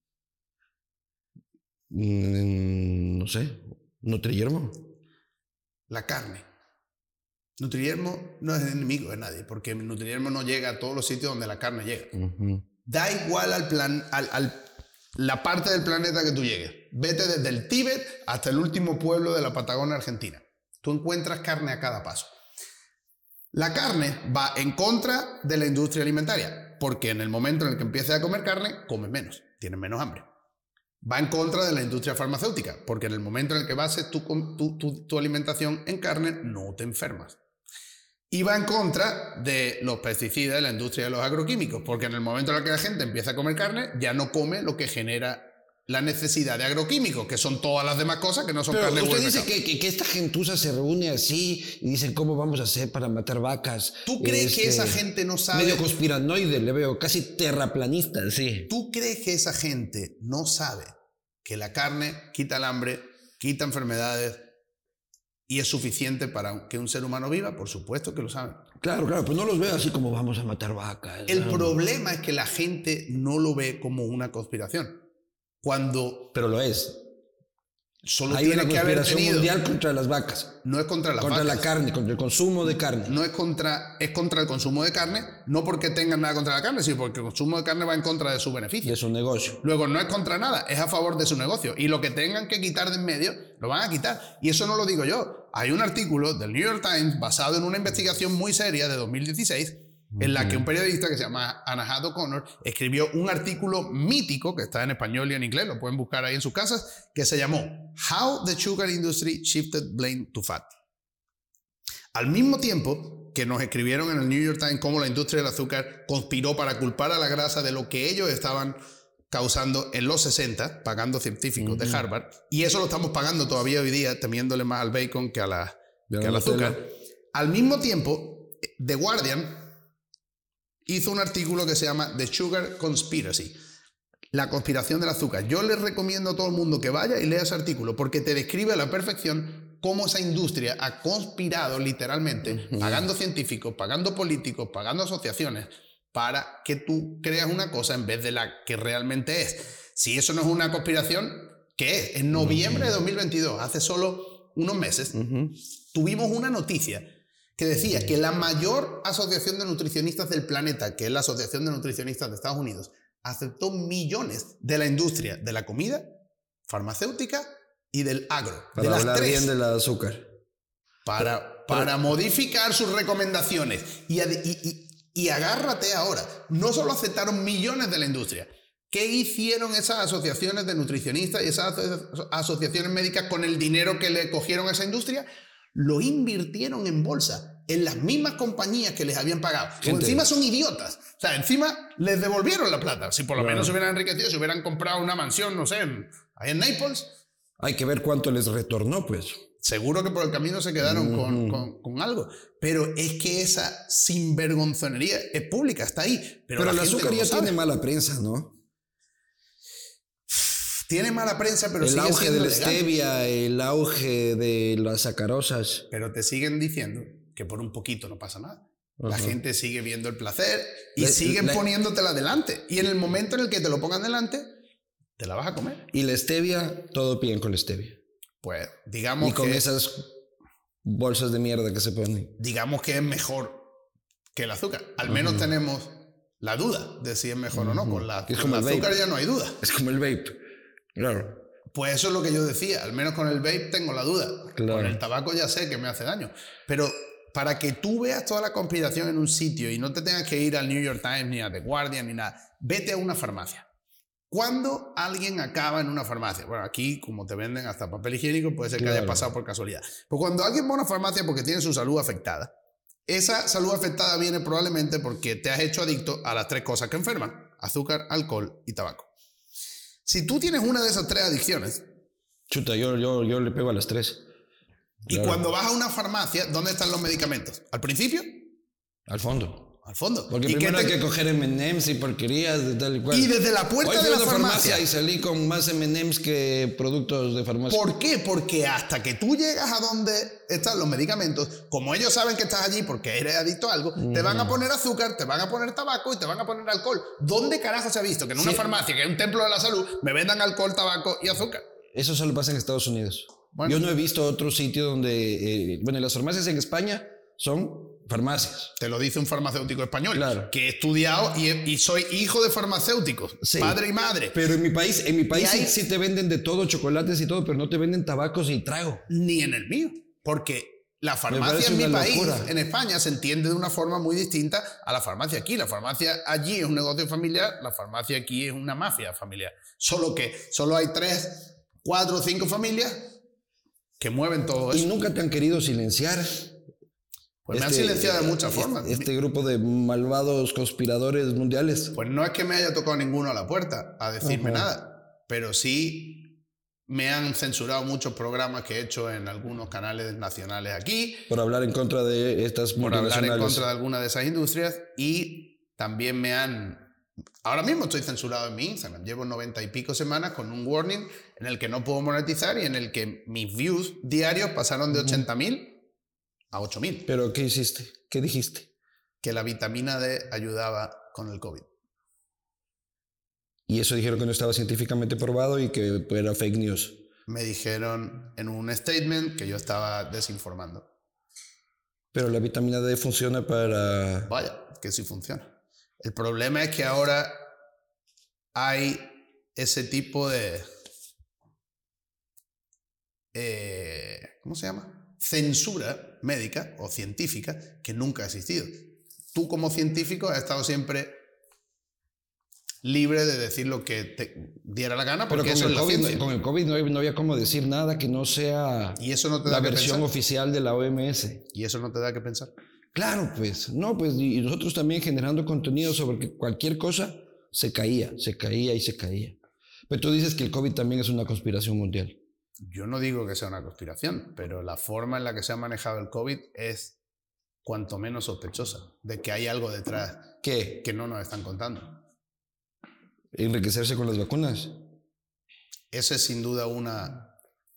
Mm, no sé, Nutriyermo. la carne. Nutriermo no es enemigo de nadie, porque Nutriermo no llega a todos los sitios donde la carne llega. Da igual al plan, al, la parte del planeta que tú llegues. Vete desde el Tíbet hasta el último pueblo de la Patagonia Argentina. Tú encuentras carne a cada paso. La carne va en contra de la industria alimentaria, porque en el momento en el que empieces a comer carne, comes menos, tienes menos hambre. Va en contra de la industria farmacéutica, porque en el momento en el que bases tu, tu, tu alimentación en carne, no te enfermas. Y va en contra de los pesticidas de la industria de los agroquímicos, porque en el momento en el que la gente empieza a comer carne, ya no come lo que genera la necesidad de agroquímicos, que son todas las demás cosas que no son carne Usted dice que, que, esta gentuza se reúne así y dicen cómo vamos a hacer para matar vacas. ¿Tú crees que esa este, gente no sabe? Medio conspiranoide, le veo, casi terraplanista, sí. ¿Tú crees que esa gente no sabe que la carne quita el hambre, quita enfermedades, y es suficiente para que un ser humano viva, por supuesto que lo saben. Claro, claro, pues no los veo así como vamos a matar vacas. El problema es que la gente no lo ve como una conspiración. Cuando... Pero lo es. Solo Hay tiene una que haber tenido, mundial contra las vacas. No es contra las vacas. Contra la carne, contra el consumo de carne. No es contra, es contra el consumo de carne, no porque tengan nada contra la carne, sino porque el consumo de carne va en contra de su beneficio. De su negocio. Luego, no es contra nada, es a favor de su negocio. Y lo que tengan que quitar de en medio, lo van a quitar. Y eso no lo digo yo. Hay un artículo del New York Times basado en una investigación muy seria de 2016 en la que un periodista que se llama Anahad Connor escribió un artículo mítico que está en español y en inglés, lo pueden buscar ahí en sus casas, que se llamó How the Sugar Industry Shifted Blame to Fat. Al mismo tiempo que nos escribieron en el New York Times cómo la industria del azúcar conspiró para culpar a la grasa de lo que ellos estaban causando en los 60, pagando científicos de Harvard, y eso lo estamos pagando todavía hoy día, temiéndole más al bacon que, a la, que al azúcar. Al mismo tiempo, The Guardian hizo un artículo que se llama The Sugar Conspiracy, la conspiración del azúcar. Yo les recomiendo a todo el mundo que vaya y lea ese artículo porque te describe a la perfección cómo esa industria ha conspirado literalmente, pagando científicos, pagando políticos, pagando asociaciones, para que tú creas una cosa en vez de la que realmente es. Si eso no es una conspiración, ¿qué es? En noviembre de 2022, hace solo unos meses, tuvimos una noticia que decía que la mayor asociación de nutricionistas del planeta, que es la Asociación de Nutricionistas de Estados Unidos, aceptó millones de la industria de la comida, farmacéutica y del agro. Para de las hablar bien del azúcar. Para, para modificar sus recomendaciones. Y, y agárrate ahora, no solo aceptaron millones de la industria, ¿Qué hicieron esas asociaciones de nutricionistas y esas asociaciones médicas con el dinero que le cogieron a esa industria? Lo invirtieron en bolsa, en las mismas compañías que les habían pagado. O encima son idiotas. O sea, encima les devolvieron la plata. Si por lo menos se hubieran enriquecido, si hubieran comprado una mansión, no sé, ahí en Naples. Hay que ver cuánto les retornó, pues. Seguro que por el camino se quedaron con, con, algo. Pero es que esa sinvergonzonería es pública, está ahí. Pero, la, azúcar ya tiene mala prensa, ¿no? Tiene mala prensa, pero el auge de la stevia, el auge de las sacarosas. Pero te siguen diciendo que por un poquito no pasa nada. La gente sigue viendo el placer y siguen poniéndotela delante. Y en el momento en el que te lo pongan delante, te la vas a comer. Y la stevia, todo bien con la stevia. Pues digamos y con esas bolsas de mierda que se ponen. Digamos que es mejor que el azúcar. Al menos tenemos la duda de si es mejor o no. Con la, con el azúcar ya no hay duda. Es como el vape. Claro. Pues eso es lo que yo decía, al menos con el vape tengo la duda. Con el tabaco ya sé que me hace daño. Pero para que tú veas toda la conspiración en un sitio y no te tengas que ir al New York Times ni a The Guardian ni nada, vete a una farmacia. ¿Cuándo alguien acaba en una farmacia? Bueno, aquí, como te venden hasta papel higiénico, puede ser que haya pasado por casualidad. Pero cuando alguien va a una farmacia porque tiene su salud afectada, esa salud afectada viene probablemente porque te has hecho adicto a las tres cosas que enferman: azúcar, alcohol y tabaco. Si tú tienes una de esas tres adicciones. Chuta, yo, yo, yo le pego a las tres. Y cuando vas a una farmacia, ¿dónde están los medicamentos? ¿Al principio? Al fondo al fondo. Porque primero hay que coger M&M's y porquerías de tal y cual. Y desde la puerta de la farmacia, y salí con más M&M's que productos de farmacia. ¿Por qué? Porque hasta que tú llegas a donde están los medicamentos, como ellos saben que estás allí porque eres adicto a algo, te van a poner azúcar, te van a poner tabaco y te van a poner alcohol. ¿Dónde carajo se ha visto que en una farmacia, que es un templo de la salud, me vendan alcohol, tabaco y azúcar? Eso solo pasa en Estados Unidos. Yo no he visto otro sitio donde, eh, bueno, las farmacias en España son farmacias. Te lo dice un farmacéutico español. Claro. Que he estudiado y, soy hijo de farmacéuticos, padre y madre. Pero en mi país, en mi país sí, te venden de todo, chocolates y todo, pero no te venden tabacos y trago. Ni en el mío. Porque la farmacia en mi país, en España, se entiende de una forma muy distinta a la farmacia aquí. La farmacia allí es un negocio familiar, la farmacia aquí es una mafia familiar. Solo que solo hay tres, cuatro cinco familias que mueven todo eso. Y nunca te han querido silenciar. Pues me han este, silenciado de muchas este, formas. Este grupo de malvados conspiradores mundiales. Pues no es que me haya tocado ninguno a la puerta a decirme nada, pero sí me han censurado muchos programas que he hecho en algunos canales nacionales aquí. Por hablar en contra de estas Por hablar en contra de alguna de esas industrias y también me han... Ahora mismo estoy censurado en mi Instagram. Llevo noventa y pico semanas con un warning en el que no puedo monetizar y en el que mis views diarios pasaron de 80.000 a 8.000. ¿Pero qué hiciste? ¿Qué dijiste? Que la vitamina D ayudaba con el COVID. Y eso dijeron que no estaba científicamente probado y que era fake news. Me dijeron en un statement que yo estaba desinformando. Pero la vitamina D funciona para... Vaya, que sí funciona. El problema es que ahora hay ese tipo de... Eh, ¿Cómo se llama? Censura médica o científica que nunca ha existido. Tú como científico has estado siempre libre de decir lo que te diera la gana porque Pero con, el COVID, con el COVID no había, como decir nada que no sea ¿Y eso no te da la versión oficial de la OMS. ¿Y eso no te da que pensar? Claro, pues, no, pues, y nosotros también generando contenido sobre que cualquier cosa se caía, se caía y se caía. Pero tú dices que el COVID también es una conspiración mundial yo no digo que sea una conspiración, pero la forma en la que se ha manejado el COVID es cuanto menos sospechosa de que hay algo detrás ¿Qué? que no nos están contando. ¿Enriquecerse con las vacunas? Esa es sin duda una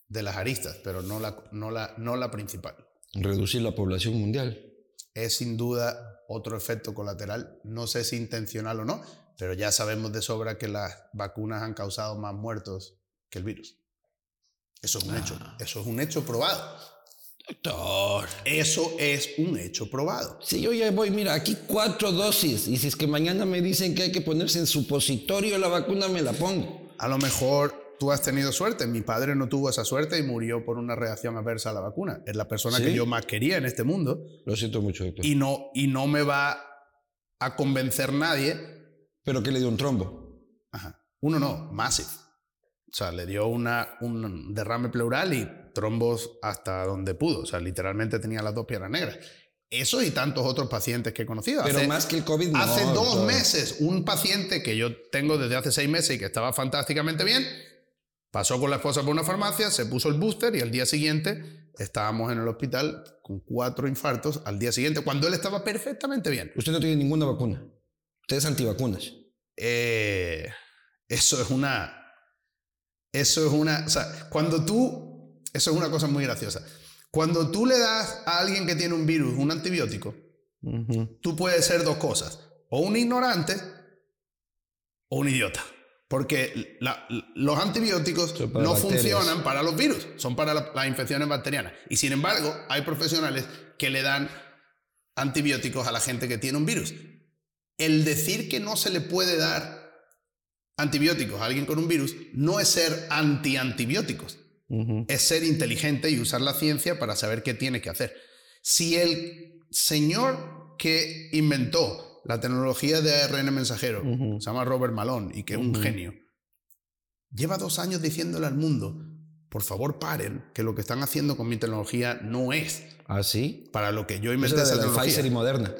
de las aristas, pero no la, no la, no la principal. Reducir la población mundial. Es sin duda otro efecto colateral, no sé si intencional o no, pero ya sabemos de sobra que las vacunas han causado más muertos que el virus. Eso es un hecho. Ah. Eso es un hecho probado. Doctor. Eso es un hecho probado. Si yo ya voy, mira, aquí cuatro dosis. Y si es que mañana me dicen que hay que ponerse en supositorio la vacuna, me la pongo. A lo mejor tú has tenido suerte. Mi padre no tuvo esa suerte y murió por una reacción adversa a la vacuna. Es la persona que yo más quería en este mundo. Lo siento mucho, doctor. Y no, y no me va a convencer nadie. ¿Pero que le dio un trombo? Ajá. Uno no, Massive. O sea, le dio una, un derrame pleural y trombos hasta donde pudo. O sea, literalmente tenía las dos piernas negras. Eso y tantos otros pacientes que he conocido. Pero más que el COVID, no, Hace dos meses, un paciente que yo tengo desde hace seis meses y que estaba fantásticamente bien, pasó con la esposa por una farmacia, se puso el booster y al día siguiente estábamos en el hospital con cuatro infartos al día siguiente, cuando él estaba perfectamente bien. Usted no tiene ninguna vacuna. Usted es antivacunas. Eh, eso es una eso es una, o sea, cuando tú, eso es una cosa muy graciosa. Cuando tú le das a alguien que tiene un virus un antibiótico, tú puedes ser dos cosas, o un ignorante o un idiota. Porque los antibióticos no funcionan para los virus, son para las infecciones bacterianas. Y sin embargo, hay profesionales que le dan antibióticos a la gente que tiene un virus. El decir que no se le puede dar antibióticos a alguien con un virus no es ser anti-antibióticos, es ser inteligente y usar la ciencia para saber qué tiene que hacer. Si el señor que inventó la tecnología de ARN mensajero, se llama Robert Malone y que es un genio, lleva dos años diciéndole al mundo, por favor paren, que lo que están haciendo con mi tecnología no es. ¿Así? ¿Ah, para lo que yo inventé esa tecnología. Pfizer y Moderna.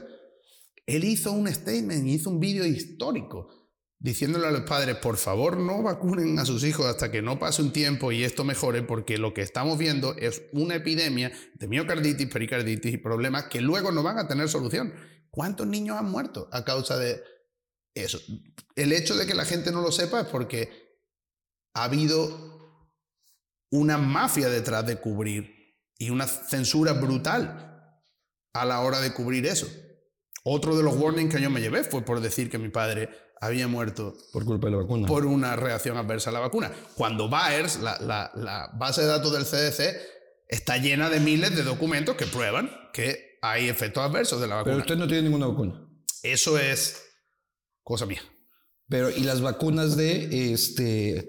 Él hizo un statement, hizo un vídeo histórico diciéndole a los padres, por favor no vacunen a sus hijos hasta que no pase un tiempo y esto mejore, porque lo que estamos viendo es una epidemia de miocarditis, pericarditis y problemas que luego no van a tener solución. ¿Cuántos niños han muerto a causa de eso? El hecho de que la gente no lo sepa es porque ha habido una mafia detrás de cubrir y una censura brutal a la hora de cubrir eso. Otro de los warnings que yo me llevé fue por decir que mi padre había muerto por culpa de la vacuna. Por una reacción adversa a la vacuna. Cuando Baers, la, la, base de datos del CDC, está llena de miles de documentos que prueban que hay efectos adversos de la vacuna. Pero usted no tiene ninguna vacuna. Eso es cosa mía. Pero, ¿y las vacunas de este,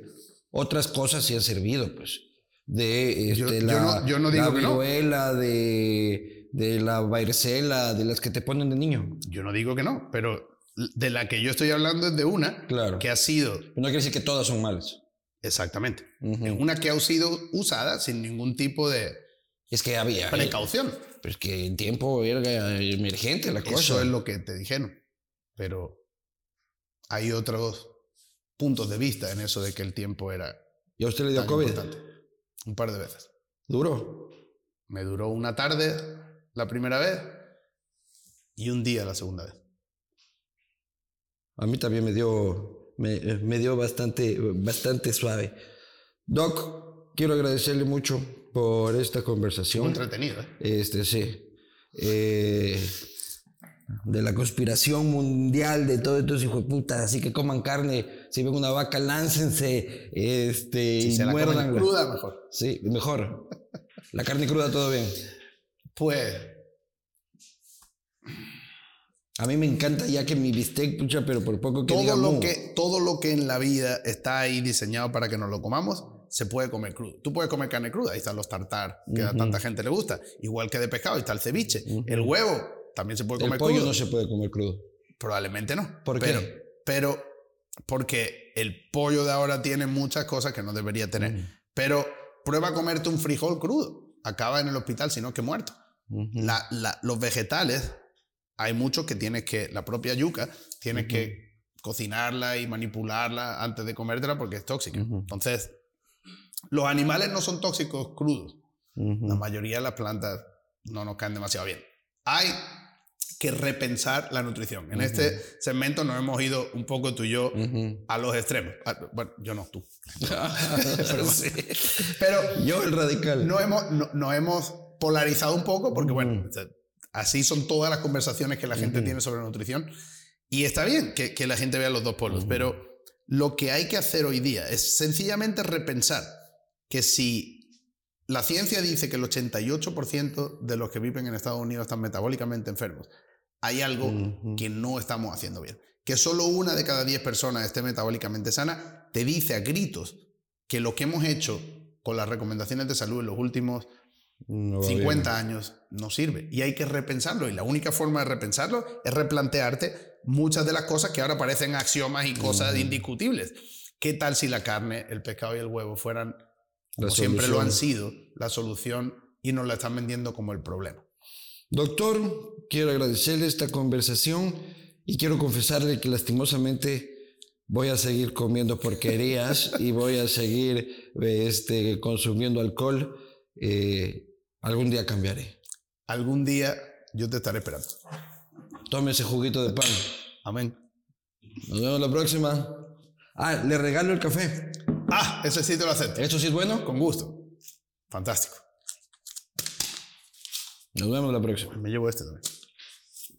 otras cosas sí han servido? Pues de este, la, yo no, digo viruela, de, de la varicela, de las que te ponen de niño. Yo no digo que no, pero de la que yo estoy hablando es de una claro. que ha sido... no quiere decir que todas son malas. Exactamente. Una que ha sido usada sin ningún tipo de... Es que había... Precaución. Pues que en tiempo era emergente la cosa. Eso es lo que te dijeron. Pero hay otros puntos de vista en eso de que el tiempo era... ¿Y a usted le dio COVID? Un par de veces. ¿Duro? Me duró una tarde la primera vez y un día la segunda vez. A mí también me dio, me, me dio bastante, bastante suave. Doc, quiero agradecerle mucho por esta conversación. Muy entretenido, ¿eh? Este, sí. Eh, de la conspiración mundial de todos estos hijos de puta, así que coman carne, si ven una vaca, láncense, este, si y se muerdan. La cruda, mejor. Sí, mejor. La carne cruda, todo bien. Pues a mí me encanta ya que mi bistec, pucha, pero por poco que todo lo que Todo lo que en la vida está ahí diseñado para que nos lo comamos, se puede comer crudo. Tú puedes comer carne cruda, ahí están los tartar, que a tanta gente le gusta. Igual que de pescado, ahí está el ceviche. El huevo también se puede comer crudo. El pollo no se puede comer crudo. Probablemente no. ¿Por pero, qué? Pero porque el pollo de ahora tiene muchas cosas que no debería tener. Pero prueba a comerte un frijol crudo. Acaba en el hospital, sino que muerto. los vegetales hay muchos que tienes que, la propia yuca, tienes que cocinarla y manipularla antes de comértela porque es tóxica. Entonces, los animales no son tóxicos crudos. La mayoría de las plantas no nos caen demasiado bien. Hay que repensar la nutrición. En este segmento nos hemos ido un poco tú y yo a los extremos. Ah, bueno, yo no, tú. pero, sí. pero, yo el radical. No hemos, no, hemos polarizado un poco porque, bueno, Así son todas las conversaciones que la gente tiene sobre nutrición. Y está bien que, que la gente vea los dos polos, pero lo que hay que hacer hoy día es sencillamente repensar que si la ciencia dice que el 88% de los que viven en Estados Unidos están metabólicamente enfermos, hay algo que no estamos haciendo bien. Que solo una de cada 10 personas esté metabólicamente sana, te dice a gritos que lo que hemos hecho con las recomendaciones de salud en los últimos 50 años no sirve y hay que repensarlo. Y la única forma de repensarlo es replantearte muchas de las cosas que ahora parecen axiomas y cosas indiscutibles. ¿Qué tal si la carne, el pescado y el huevo fueran, como siempre lo han sido, la solución y nos la están vendiendo como el problema? Doctor, quiero agradecerle esta conversación y quiero confesarle que lastimosamente voy a seguir comiendo porquerías y voy a seguir este, consumiendo alcohol. Eh, Algún día cambiaré. Algún día yo te estaré esperando. Tome ese juguito de pan. Amén. Nos vemos la próxima. Ah, le regalo el café. Ah, ese sí te lo acepto. ¿Esto sí es bueno? Con gusto. Fantástico. Nos vemos la próxima. Me llevo este también.